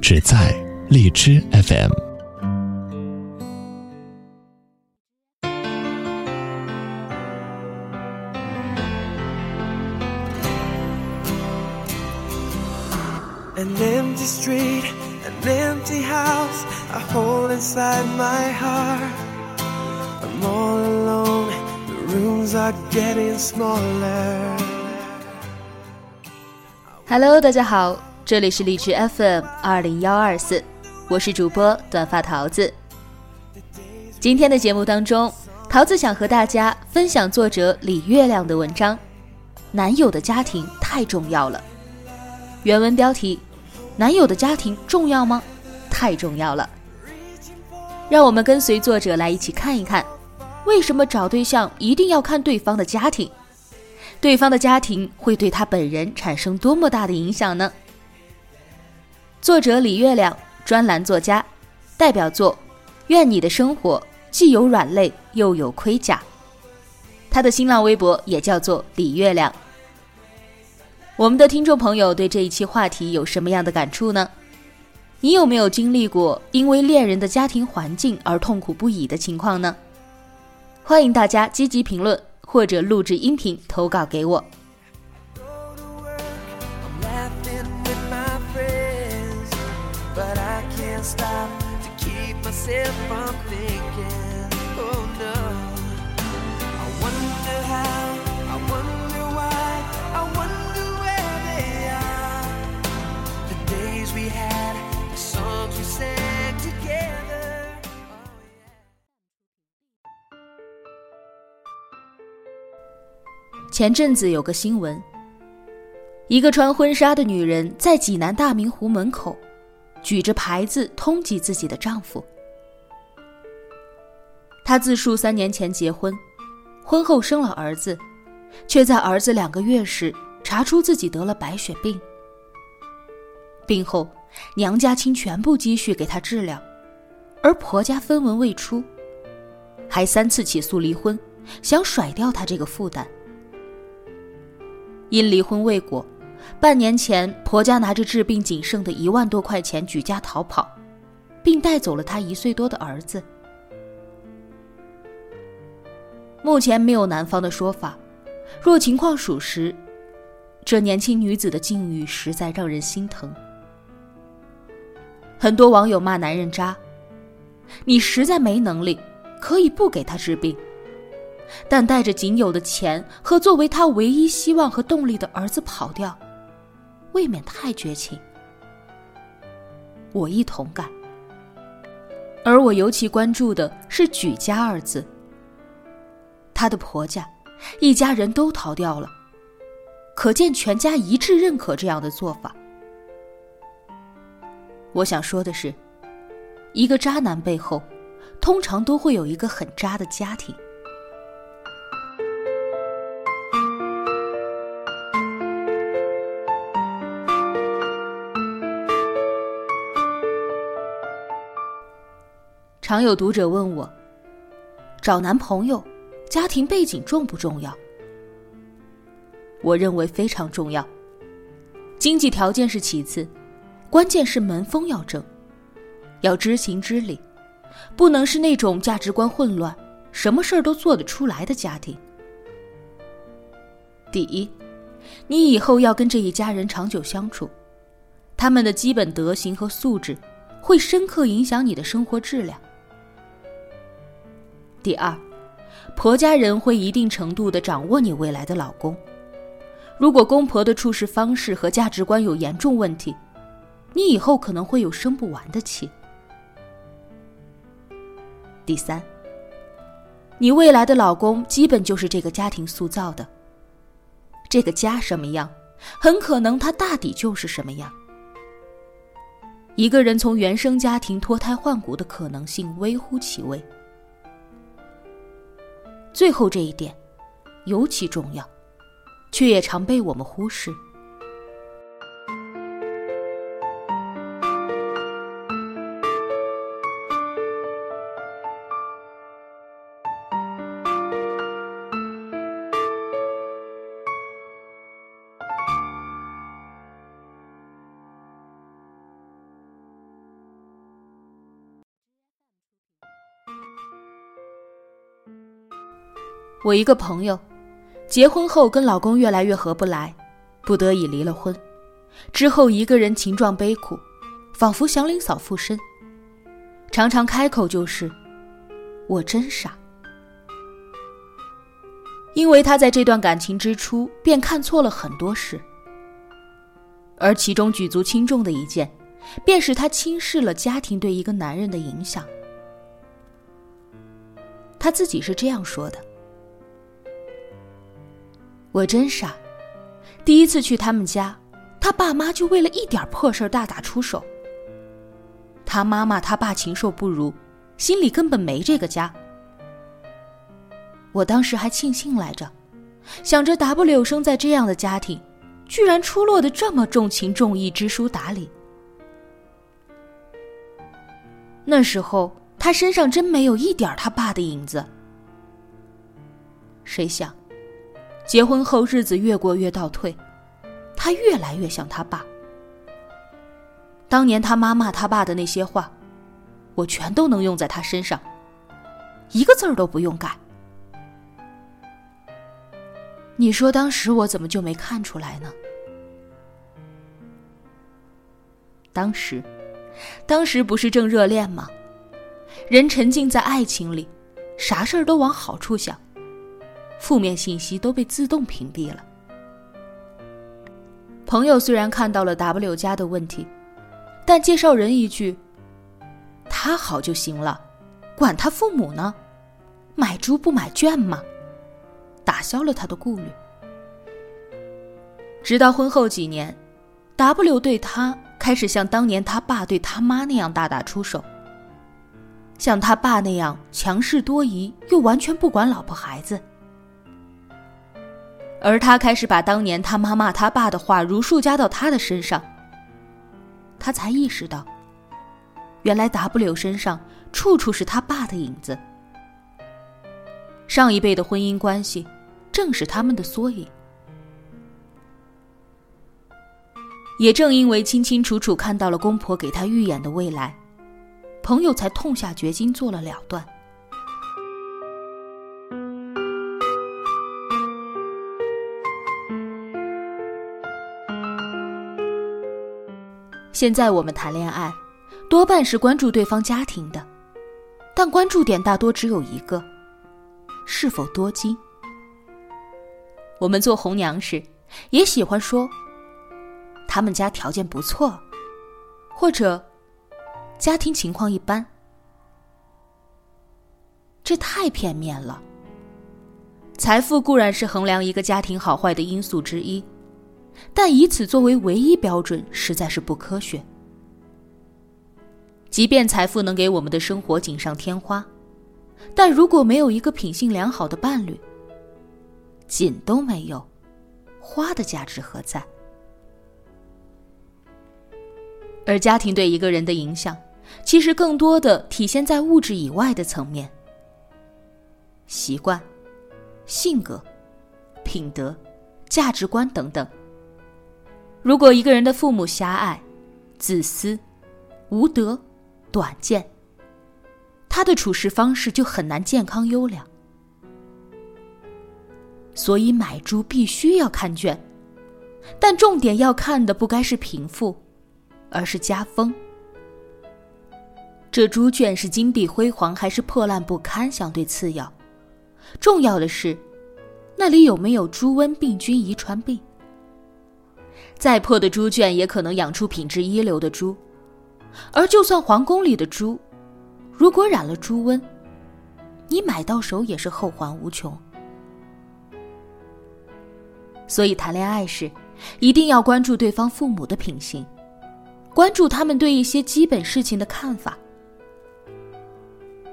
只在荔枝 FM。An empty street, an empty house, a hole inside my heart. I'm all alone, the rooms are getting smaller. Hello，大家好。 这里是荔枝 FM 二零幺二四，我是主播短发桃子。今天的节目当中，桃子想和大家分享作者李月亮的文章《男友的家庭太重要了》。原文标题：男友的家庭重要吗？太重要了。让我们跟随作者来一起看一看，为什么找对象一定要看对方的家庭？对方的家庭会对他本人产生多么大的影响呢？作者李月亮，专栏作家，代表作《愿你的生活既有软肋又有盔甲》。他的新浪微博也叫做李月亮。我们的听众朋友对这一期话题有什么样的感触呢？你有没有经历过因为恋人的家庭环境而痛苦不已的情况呢？欢迎大家积极评论或者录制音频投稿给我。前阵子有个新闻，一个穿婚纱的女人在济南大明湖门口，举着牌子通缉自己的丈夫。她自述三年前结婚，婚后生了儿子，却在儿子两个月时查出自己得了白血病。病后，娘家倾全部积蓄给她治疗，而婆家分文未出，还三次起诉离婚，想甩掉她这个负担。因离婚未果，半年前婆家拿着治病仅剩的一万多块钱举家逃跑，并带走了她一岁多的儿子。目前没有男方的说法，若情况属实，这年轻女子的境遇实在让人心疼。很多网友骂男人渣，你实在没能力，可以不给他治病。但带着仅有的钱和作为他唯一希望和动力的儿子跑掉，未免太绝情。我一同感。而我尤其关注的是“举家”二字。她的婆家，一家人都逃掉了，可见全家一致认可这样的做法。我想说的是，一个渣男背后，通常都会有一个很渣的家庭。常有读者问我：“找男朋友，家庭背景重不重要？”我认为非常重要。经济条件是其次，关键是门风要正，要知情知理，不能是那种价值观混乱、什么事儿都做得出来的家庭。第一，你以后要跟这一家人长久相处，他们的基本德行和素质，会深刻影响你的生活质量。第二，婆家人会一定程度的掌握你未来的老公。如果公婆的处事方式和价值观有严重问题，你以后可能会有生不完的气。第三，你未来的老公基本就是这个家庭塑造的。这个家什么样，很可能他大抵就是什么样。一个人从原生家庭脱胎换骨的可能性微乎其微。最后这一点尤其重要，却也常被我们忽视。我一个朋友，结婚后跟老公越来越合不来，不得已离了婚，之后一个人情状悲苦，仿佛祥林嫂附身，常常开口就是“我真傻”，因为他在这段感情之初便看错了很多事，而其中举足轻重的一件，便是他轻视了家庭对一个男人的影响。他自己是这样说的。我真傻，第一次去他们家，他爸妈就为了一点破事大打出手。他妈妈他爸禽兽不如，心里根本没这个家。我当时还庆幸来着，想着 W 生在这样的家庭，居然出落的这么重情重义、知书达理。那时候他身上真没有一点他爸的影子。谁想？结婚后，日子越过越倒退，他越来越像他爸。当年他妈骂他爸的那些话，我全都能用在他身上，一个字儿都不用改。你说当时我怎么就没看出来呢？当时，当时不是正热恋吗？人沉浸在爱情里，啥事儿都往好处想。负面信息都被自动屏蔽了。朋友虽然看到了 W 家的问题，但介绍人一句：“他好就行了，管他父母呢，买猪不买圈吗？”打消了他的顾虑。直到婚后几年，W 对他开始像当年他爸对他妈那样大打出手，像他爸那样强势多疑，又完全不管老婆孩子。而他开始把当年他妈骂他爸的话如数加到他的身上，他才意识到，原来 W 身上处处是他爸的影子。上一辈的婚姻关系，正是他们的缩影。也正因为清清楚楚看到了公婆给他预演的未来，朋友才痛下决心做了了断。现在我们谈恋爱，多半是关注对方家庭的，但关注点大多只有一个：是否多金。我们做红娘时，也喜欢说他们家条件不错，或者家庭情况一般。这太片面了。财富固然是衡量一个家庭好坏的因素之一。但以此作为唯一标准，实在是不科学。即便财富能给我们的生活锦上添花，但如果没有一个品性良好的伴侣，锦都没有，花的价值何在？而家庭对一个人的影响，其实更多的体现在物质以外的层面：习惯、性格、品德、价值观等等。如果一个人的父母狭隘、自私、无德、短见，他的处事方式就很难健康优良。所以买猪必须要看卷，但重点要看的不该是贫富，而是家风。这猪圈是金碧辉煌还是破烂不堪，相对次要，重要的是，那里有没有猪瘟病菌遗传病。再破的猪圈也可能养出品质一流的猪，而就算皇宫里的猪，如果染了猪瘟，你买到手也是后患无穷。所以谈恋爱时，一定要关注对方父母的品行，关注他们对一些基本事情的看法。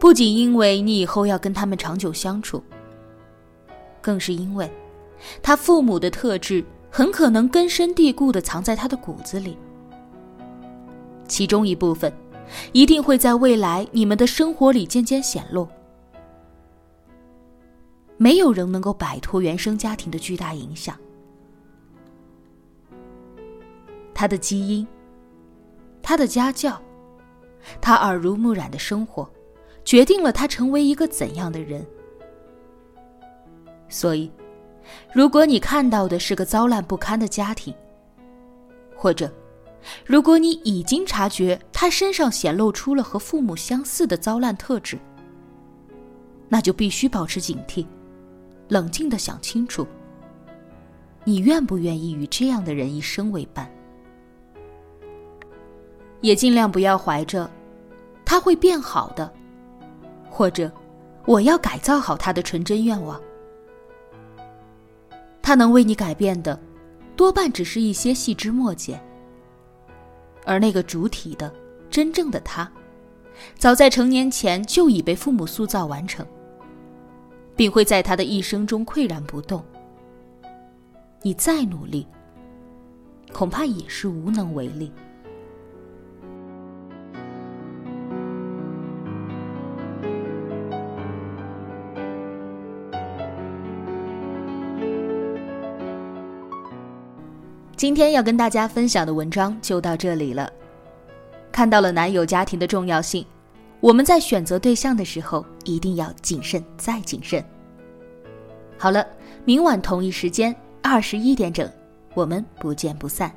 不仅因为你以后要跟他们长久相处，更是因为，他父母的特质很可能根深蒂固的藏在他的骨子里，其中一部分，一定会在未来你们的生活里渐渐显露。没有人能够摆脱原生家庭的巨大影响，他的基因，他的家教，他耳濡目染的生活。决定了他成为一个怎样的人。所以，如果你看到的是个糟烂不堪的家庭，或者，如果你已经察觉他身上显露出了和父母相似的糟烂特质，那就必须保持警惕，冷静的想清楚，你愿不愿意与这样的人一生为伴，也尽量不要怀着他会变好的。或者，我要改造好他的纯真愿望。他能为你改变的，多半只是一些细枝末节。而那个主体的真正的他，早在成年前就已被父母塑造完成，并会在他的一生中岿然不动。你再努力，恐怕也是无能为力。今天要跟大家分享的文章就到这里了。看到了男友家庭的重要性，我们在选择对象的时候一定要谨慎再谨慎。好了，明晚同一时间二十一点整，我们不见不散。